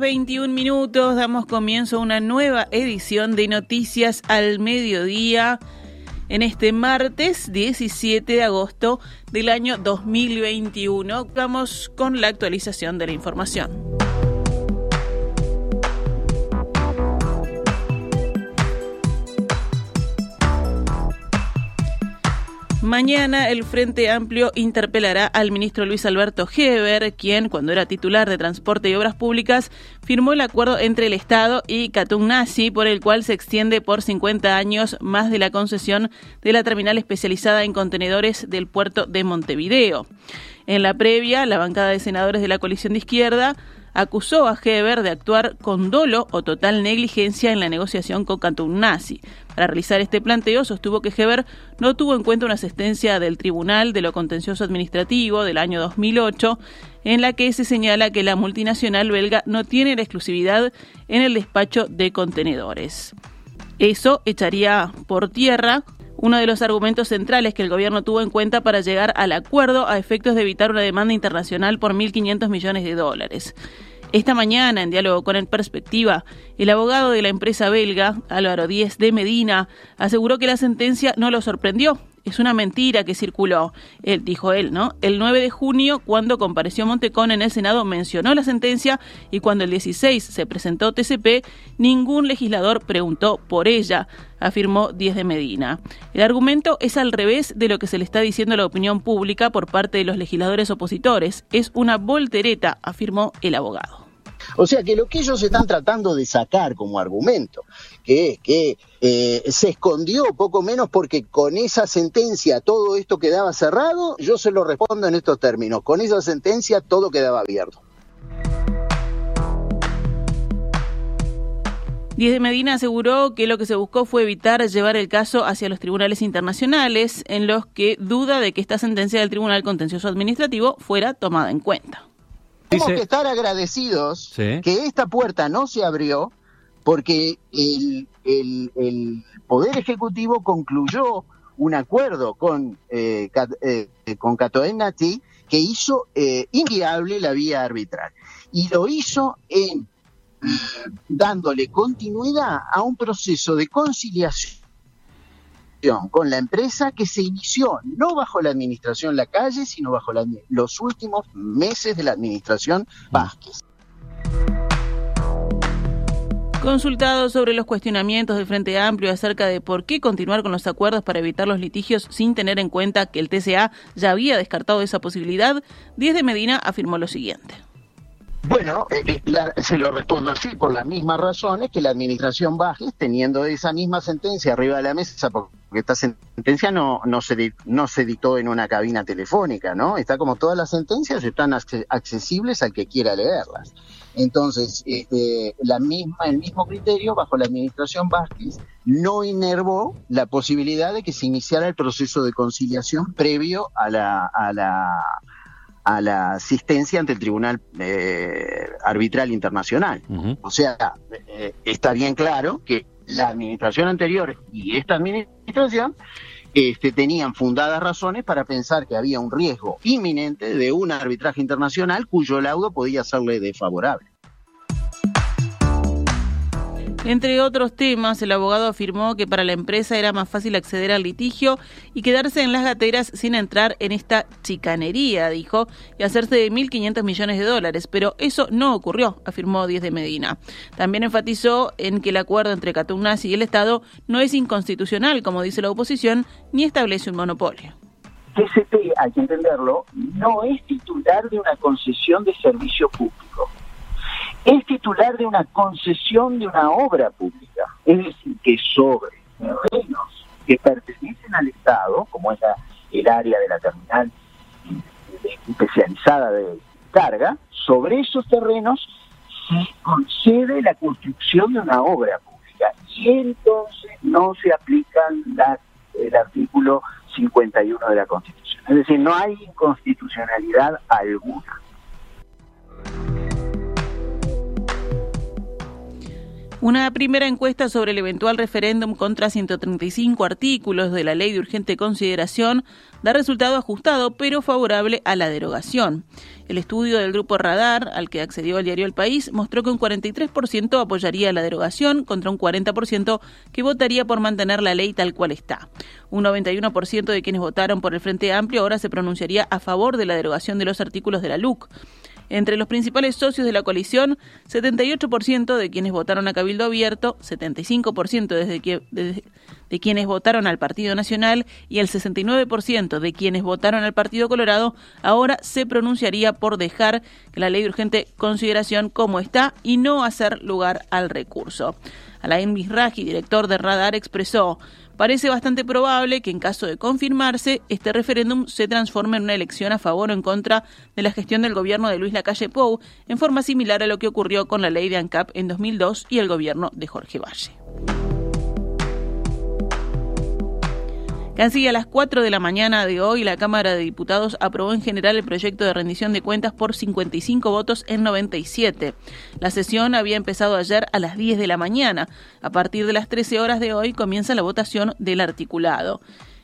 21 minutos, damos comienzo a una nueva edición de Noticias al Mediodía en este martes 17 de agosto del año 2021. Vamos con la actualización de la información. Mañana el Frente Amplio interpelará al ministro Luis Alberto Heber, quien, cuando era titular de Transporte y Obras Públicas, firmó el acuerdo entre el Estado y Nazi, por el cual se extiende por 50 años más de la concesión de la terminal especializada en contenedores del puerto de Montevideo. En la previa, la bancada de senadores de la coalición de izquierda acusó a Heber de actuar con dolo o total negligencia en la negociación con Nazi. Para realizar este planteo, sostuvo que Heber no tuvo en cuenta una asistencia del Tribunal de lo Contencioso Administrativo del año 2008, en la que se señala que la multinacional belga no tiene la exclusividad en el despacho de contenedores. Eso echaría por tierra uno de los argumentos centrales que el gobierno tuvo en cuenta para llegar al acuerdo a efectos de evitar una demanda internacional por 1.500 millones de dólares. Esta mañana, en diálogo con En Perspectiva, el abogado de la empresa belga, Álvaro Díez de Medina, aseguró que la sentencia no lo sorprendió es una mentira que circuló, él, dijo él, ¿no? El 9 de junio, cuando compareció Montecón en el Senado, mencionó la sentencia y cuando el 16 se presentó TCP, ningún legislador preguntó por ella, afirmó Díez de Medina. El argumento es al revés de lo que se le está diciendo a la opinión pública por parte de los legisladores opositores. Es una voltereta, afirmó el abogado. O sea que lo que ellos están tratando de sacar como argumento, que es que eh, se escondió poco menos porque con esa sentencia todo esto quedaba cerrado, yo se lo respondo en estos términos, con esa sentencia todo quedaba abierto. Díez de Medina aseguró que lo que se buscó fue evitar llevar el caso hacia los tribunales internacionales, en los que duda de que esta sentencia del Tribunal Contencioso Administrativo fuera tomada en cuenta. Tenemos que estar agradecidos que esta puerta no se abrió porque el, Poder Ejecutivo concluyó un acuerdo con, eh, eh con que hizo eh, inviable la vía arbitral. Y lo hizo en, dándole continuidad a un proceso de conciliación con la empresa que se inició no bajo la administración La Calle, sino bajo los últimos meses de la administración Vázquez. Consultado sobre los cuestionamientos del Frente Amplio acerca de por qué continuar con los acuerdos para evitar los litigios sin tener en cuenta que el TCA ya había descartado esa posibilidad, Díez de Medina afirmó lo siguiente. Bueno, eh, eh, se lo respondo así, por las mismas razones que la administración Bajes, teniendo esa misma sentencia arriba de la mesa, porque esta sentencia no, no, se, no se dictó en una cabina telefónica, ¿no? Está como todas las sentencias, están accesibles al que quiera leerlas. Entonces, este, la misma, el mismo criterio bajo la administración Vázquez no inervó la posibilidad de que se iniciara el proceso de conciliación previo a la, a la a la asistencia ante el Tribunal eh, Arbitral Internacional. O sea, eh, está bien claro que la administración anterior y esta administración este, tenían fundadas razones para pensar que había un riesgo inminente de un arbitraje internacional cuyo laudo podía serle desfavorable. Entre otros temas, el abogado afirmó que para la empresa era más fácil acceder al litigio y quedarse en las gateras sin entrar en esta chicanería, dijo, y hacerse de 1.500 millones de dólares. Pero eso no ocurrió, afirmó Díez de Medina. También enfatizó en que el acuerdo entre Catunasi y el Estado no es inconstitucional, como dice la oposición, ni establece un monopolio. TCP, hay que entenderlo, no es titular de una concesión de servicio público es titular de una concesión de una obra pública. Es decir, que sobre terrenos que pertenecen al Estado, como es el área de la terminal especializada de carga, sobre esos terrenos se concede la construcción de una obra pública y entonces no se aplica el artículo 51 de la Constitución. Es decir, no hay inconstitucionalidad alguna. Una primera encuesta sobre el eventual referéndum contra 135 artículos de la ley de urgente consideración da resultado ajustado pero favorable a la derogación. El estudio del grupo Radar, al que accedió el diario El País, mostró que un 43% apoyaría la derogación contra un 40% que votaría por mantener la ley tal cual está. Un 91% de quienes votaron por el Frente Amplio ahora se pronunciaría a favor de la derogación de los artículos de la LUC. Entre los principales socios de la coalición, 78% de quienes votaron a Cabildo Abierto, 75% desde que, de quienes votaron al Partido Nacional y el 69% de quienes votaron al Partido Colorado ahora se pronunciaría por dejar la ley de urgente consideración como está y no hacer lugar al recurso. Alain Misraji, director de Radar, expresó Parece bastante probable que en caso de confirmarse, este referéndum se transforme en una elección a favor o en contra de la gestión del gobierno de Luis Lacalle Pou, en forma similar a lo que ocurrió con la ley de ANCAP en 2002 y el gobierno de Jorge Valle. Casi a las 4 de la mañana de hoy, la Cámara de Diputados aprobó en general el proyecto de rendición de cuentas por 55 votos en 97. La sesión había empezado ayer a las 10 de la mañana. A partir de las 13 horas de hoy comienza la votación del articulado.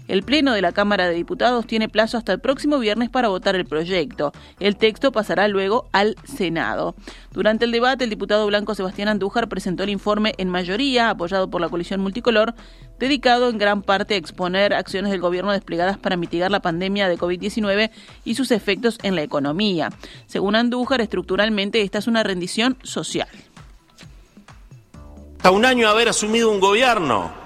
El Pleno de la Cámara de Diputados tiene plazo hasta el próximo viernes para votar el proyecto. El texto pasará luego al Senado. Durante el debate, el diputado blanco Sebastián Andújar presentó el informe en mayoría, apoyado por la coalición multicolor, dedicado en gran parte a exponer acciones del gobierno desplegadas para mitigar la pandemia de COVID-19 y sus efectos en la economía. Según Andújar, estructuralmente esta es una rendición social. Hasta un año haber asumido un gobierno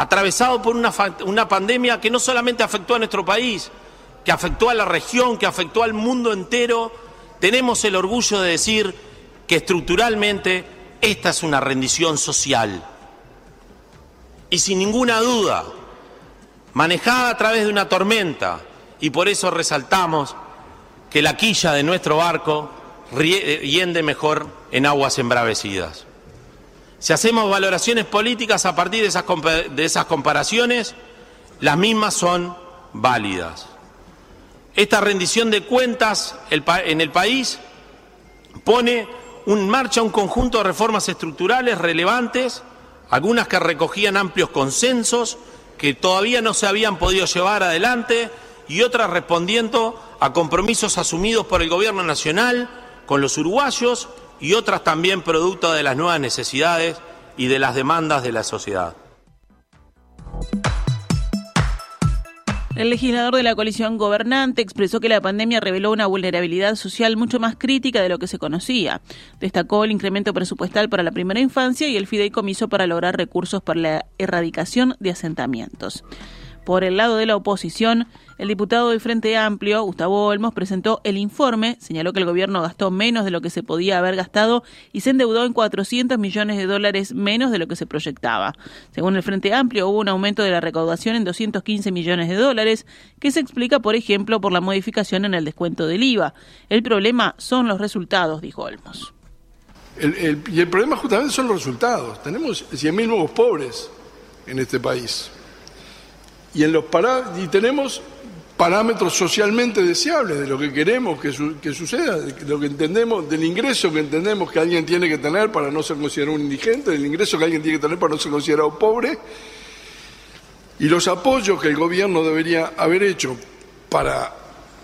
atravesado por una, una pandemia que no solamente afectó a nuestro país, que afectó a la región, que afectó al mundo entero, tenemos el orgullo de decir que estructuralmente esta es una rendición social. Y sin ninguna duda, manejada a través de una tormenta, y por eso resaltamos que la quilla de nuestro barco riende mejor en aguas embravecidas. Si hacemos valoraciones políticas a partir de esas, comparaciones, las mismas son válidas. Esta rendición de cuentas en el país pone en marcha un conjunto de reformas estructurales relevantes, algunas que recogían amplios consensos, que todavía no se habían podido llevar adelante, y otras respondiendo a compromisos asumidos por el Gobierno Nacional con los uruguayos y otras también producto de las nuevas necesidades y de las demandas de la sociedad. El legislador de la coalición gobernante expresó que la pandemia reveló una vulnerabilidad social mucho más crítica de lo que se conocía. Destacó el incremento presupuestal para la primera infancia y el fideicomiso para lograr recursos para la erradicación de asentamientos. Por el lado de la oposición, el diputado del Frente Amplio, Gustavo Olmos, presentó el informe, señaló que el gobierno gastó menos de lo que se podía haber gastado y se endeudó en 400 millones de dólares menos de lo que se proyectaba. Según el Frente Amplio, hubo un aumento de la recaudación en 215 millones de dólares, que se explica, por ejemplo, por la modificación en el descuento del IVA. El problema son los resultados, dijo Olmos. y el problema justamente son los resultados. Tenemos 100.000 nuevos pobres en este país y, tenemos parámetros socialmente deseables de lo que queremos que, que, suceda, de lo que entendemos, del ingreso que entendemos que alguien tiene que tener para no ser considerado un indigente, del ingreso que alguien tiene que tener para no ser considerado pobre, y los apoyos que el gobierno debería haber hecho para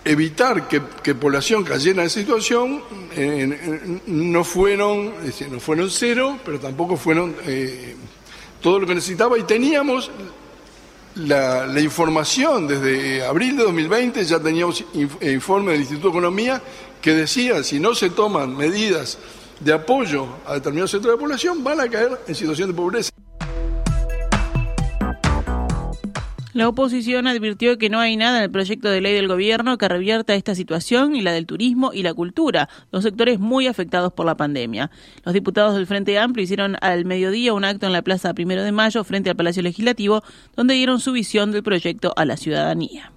evitar que, población cayera en situación no fueron no fueron cero, pero tampoco fueron eh, todo lo que necesitaba y teníamos la, información desde abril de 2020 ya teníamos eh, informe del Instituto de Economía que decía si no se toman medidas de apoyo a determinados sectores de la población van a caer en situación de pobreza. La oposición advirtió que no hay nada en el proyecto de ley del gobierno que revierta esta situación y la del turismo y la cultura, dos sectores muy afectados por la pandemia. Los diputados del Frente Amplio hicieron al mediodía un acto en la Plaza Primero de Mayo frente al Palacio Legislativo, donde dieron su visión del proyecto a la ciudadanía.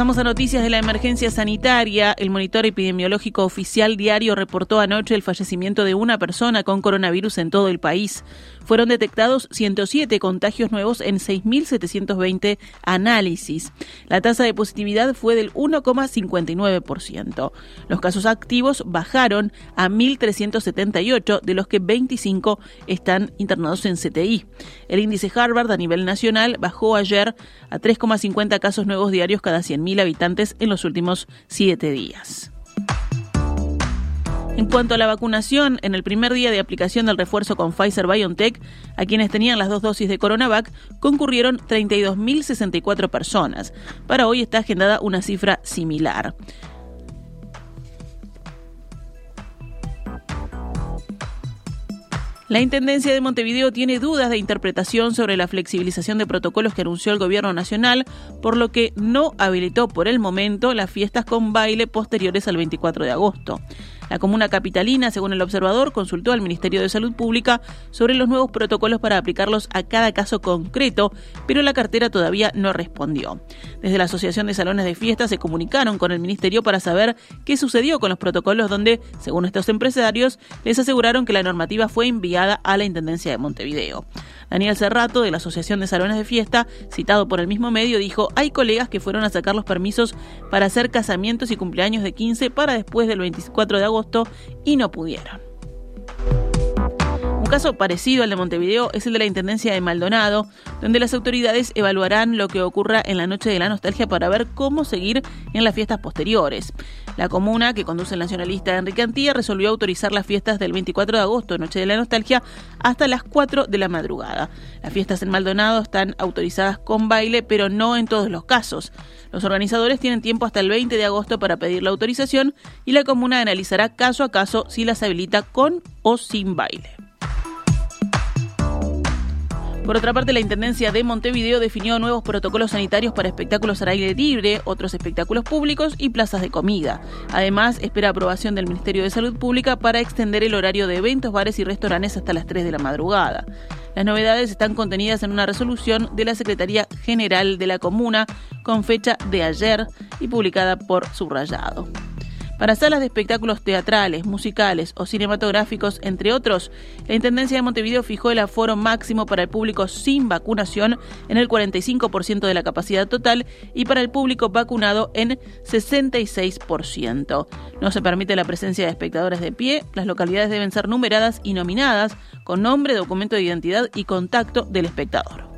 Pasamos a noticias de la emergencia sanitaria. El monitor epidemiológico oficial diario reportó anoche el fallecimiento de una persona con coronavirus en todo el país. Fueron detectados 107 contagios nuevos en 6.720 análisis. La tasa de positividad fue del 1,59%. Los casos activos bajaron a 1.378, de los que 25 están internados en CTI. El índice Harvard a nivel nacional bajó ayer a 3,50 casos nuevos diarios cada 100.000 habitantes en los últimos siete días. En cuanto a la vacunación, en el primer día de aplicación del refuerzo con Pfizer BioNTech, a quienes tenían las dos dosis de Coronavac, concurrieron 32.064 personas. Para hoy está agendada una cifra similar. La Intendencia de Montevideo tiene dudas de interpretación sobre la flexibilización de protocolos que anunció el Gobierno Nacional, por lo que no habilitó por el momento las fiestas con baile posteriores al 24 de agosto. La comuna capitalina, según el observador, consultó al Ministerio de Salud Pública sobre los nuevos protocolos para aplicarlos a cada caso concreto, pero la cartera todavía no respondió. Desde la Asociación de Salones de Fiestas se comunicaron con el Ministerio para saber qué sucedió con los protocolos donde, según estos empresarios, les aseguraron que la normativa fue enviada a la Intendencia de Montevideo. Daniel Cerrato, de la Asociación de Salones de Fiesta, citado por el mismo medio, dijo, hay colegas que fueron a sacar los permisos para hacer casamientos y cumpleaños de 15 para después del 24 de agosto y no pudieron. Caso parecido al de Montevideo es el de la Intendencia de Maldonado, donde las autoridades evaluarán lo que ocurra en la Noche de la Nostalgia para ver cómo seguir en las fiestas posteriores. La comuna, que conduce el nacionalista Enrique Antía, resolvió autorizar las fiestas del 24 de agosto, Noche de la Nostalgia, hasta las 4 de la madrugada. Las fiestas en Maldonado están autorizadas con baile, pero no en todos los casos. Los organizadores tienen tiempo hasta el 20 de agosto para pedir la autorización y la comuna analizará caso a caso si las habilita con o sin baile. Por otra parte, la Intendencia de Montevideo definió nuevos protocolos sanitarios para espectáculos al aire libre, otros espectáculos públicos y plazas de comida. Además, espera aprobación del Ministerio de Salud Pública para extender el horario de eventos, bares y restaurantes hasta las 3 de la madrugada. Las novedades están contenidas en una resolución de la Secretaría General de la Comuna con fecha de ayer y publicada por Subrayado. Para salas de espectáculos teatrales, musicales o cinematográficos, entre otros, la Intendencia de Montevideo fijó el aforo máximo para el público sin vacunación en el 45% de la capacidad total y para el público vacunado en 66%. No se permite la presencia de espectadores de pie, las localidades deben ser numeradas y nominadas con nombre, documento de identidad y contacto del espectador.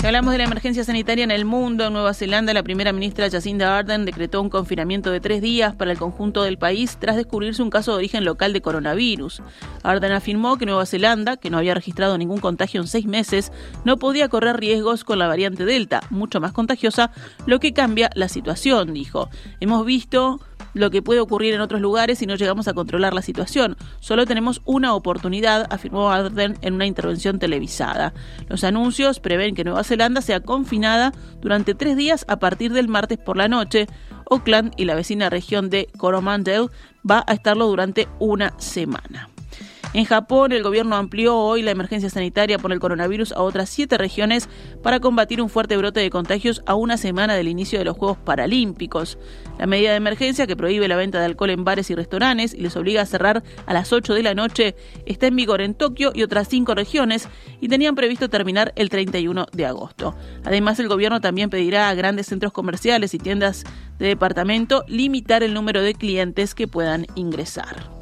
Si hablamos de la emergencia sanitaria en el mundo, en Nueva Zelanda, la primera ministra Jacinda Ardern decretó un confinamiento de tres días para el conjunto del país tras descubrirse un caso de origen local de coronavirus. Ardern afirmó que Nueva Zelanda, que no había registrado ningún contagio en seis meses, no podía correr riesgos con la variante Delta, mucho más contagiosa, lo que cambia la situación, dijo. Hemos visto lo que puede ocurrir en otros lugares si no llegamos a controlar la situación. Solo tenemos una oportunidad, afirmó Arden en una intervención televisada. Los anuncios prevén que Nueva Zelanda sea confinada durante tres días a partir del martes por la noche. Auckland y la vecina región de Coromandel va a estarlo durante una semana. En Japón, el gobierno amplió hoy la emergencia sanitaria por el coronavirus a otras siete regiones para combatir un fuerte brote de contagios a una semana del inicio de los Juegos Paralímpicos. La medida de emergencia que prohíbe la venta de alcohol en bares y restaurantes y les obliga a cerrar a las 8 de la noche está en vigor en Tokio y otras cinco regiones y tenían previsto terminar el 31 de agosto. Además, el gobierno también pedirá a grandes centros comerciales y tiendas de departamento limitar el número de clientes que puedan ingresar.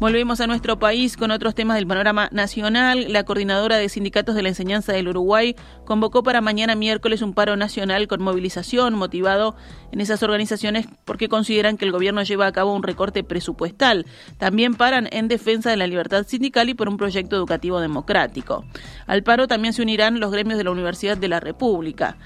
Volvemos a nuestro país con otros temas del panorama nacional. La coordinadora de sindicatos de la enseñanza del Uruguay convocó para mañana miércoles un paro nacional con movilización motivado en esas organizaciones porque consideran que el gobierno lleva a cabo un recorte presupuestal. También paran en defensa de la libertad sindical y por un proyecto educativo democrático. Al paro también se unirán los gremios de la Universidad de la República.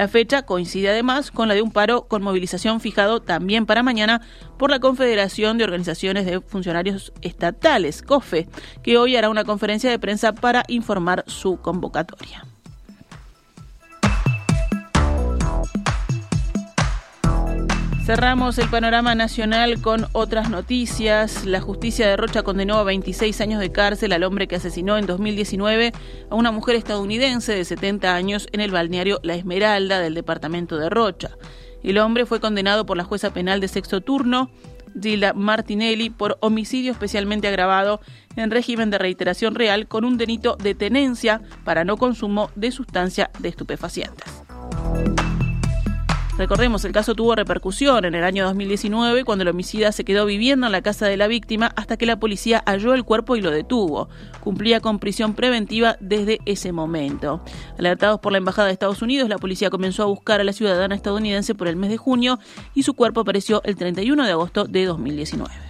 La fecha coincide además con la de un paro con movilización fijado también para mañana por la Confederación de Organizaciones de Funcionarios Estatales, COFE, que hoy hará una conferencia de prensa para informar su convocatoria. Cerramos el panorama nacional con otras noticias. La justicia de Rocha condenó a 26 años de cárcel al hombre que asesinó en 2019 a una mujer estadounidense de 70 años en el balneario La Esmeralda del departamento de Rocha. El hombre fue condenado por la jueza penal de sexto turno, Gilda Martinelli, por homicidio especialmente agravado en régimen de reiteración real con un delito de tenencia para no consumo de sustancia de estupefacientes. Recordemos, el caso tuvo repercusión en el año 2019 cuando el homicida se quedó viviendo en la casa de la víctima hasta que la policía halló el cuerpo y lo detuvo. Cumplía con prisión preventiva desde ese momento. Alertados por la Embajada de Estados Unidos, la policía comenzó a buscar a la ciudadana estadounidense por el mes de junio y su cuerpo apareció el 31 de agosto de 2019.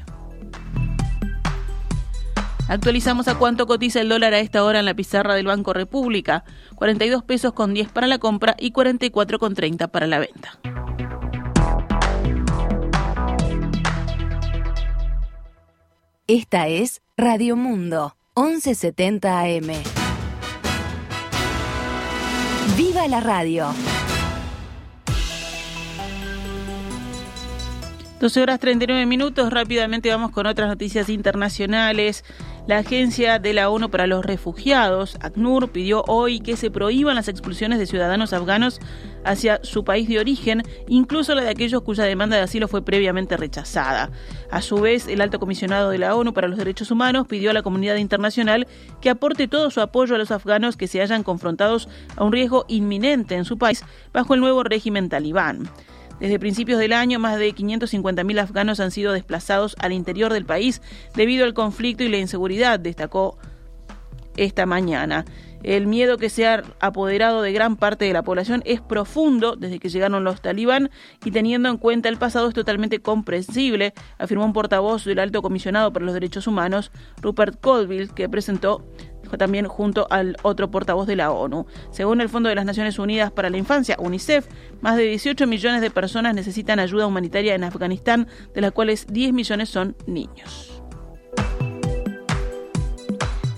Actualizamos a cuánto cotiza el dólar a esta hora en la pizarra del Banco República. 42 pesos con 10 para la compra y 44 con 30 para la venta. Esta es Radio Mundo, 1170 AM. ¡Viva la radio! 12 horas 39 minutos, rápidamente vamos con otras noticias internacionales. La Agencia de la ONU para los Refugiados, ACNUR, pidió hoy que se prohíban las expulsiones de ciudadanos afganos hacia su país de origen, incluso la de aquellos cuya demanda de asilo fue previamente rechazada. A su vez, el alto comisionado de la ONU para los Derechos Humanos pidió a la comunidad internacional que aporte todo su apoyo a los afganos que se hayan confrontados a un riesgo inminente en su país bajo el nuevo régimen talibán. Desde principios del año, más de 550.000 afganos han sido desplazados al interior del país debido al conflicto y la inseguridad, destacó esta mañana. El miedo que se ha apoderado de gran parte de la población es profundo desde que llegaron los talibán y teniendo en cuenta el pasado es totalmente comprensible, afirmó un portavoz del alto comisionado para los derechos humanos, Rupert Colville, que presentó también junto al otro portavoz de la ONU. Según el Fondo de las Naciones Unidas para la Infancia, UNICEF, más de 18 millones de personas necesitan ayuda humanitaria en Afganistán, de las cuales 10 millones son niños.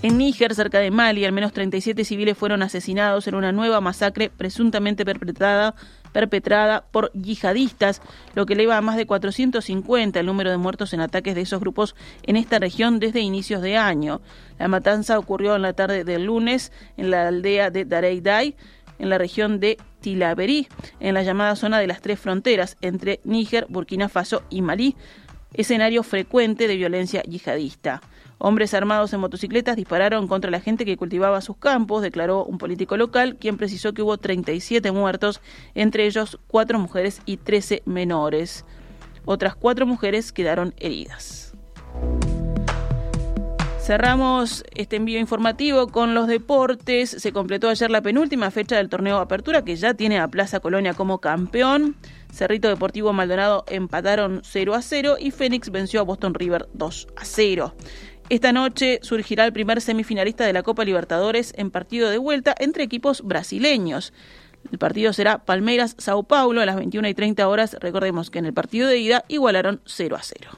En Níger, cerca de Mali, al menos 37 civiles fueron asesinados en una nueva masacre presuntamente perpetrada perpetrada por yihadistas, lo que eleva a más de 450 el número de muertos en ataques de esos grupos en esta región desde inicios de año. La matanza ocurrió en la tarde del lunes en la aldea de Dareidai, en la región de Tilaberi, en la llamada zona de las tres fronteras entre Níger, Burkina Faso y Malí, escenario frecuente de violencia yihadista. Hombres armados en motocicletas dispararon contra la gente que cultivaba sus campos, declaró un político local, quien precisó que hubo 37 muertos, entre ellos cuatro mujeres y 13 menores. Otras cuatro mujeres quedaron heridas. Cerramos este envío informativo con los deportes. Se completó ayer la penúltima fecha del torneo Apertura, que ya tiene a Plaza Colonia como campeón. Cerrito Deportivo Maldonado empataron 0 a 0 y Fénix venció a Boston River 2 a 0. Esta noche surgirá el primer semifinalista de la Copa Libertadores en partido de vuelta entre equipos brasileños. El partido será Palmeiras-Sao Paulo a las 21 y 30 horas. Recordemos que en el partido de ida igualaron 0 a 0.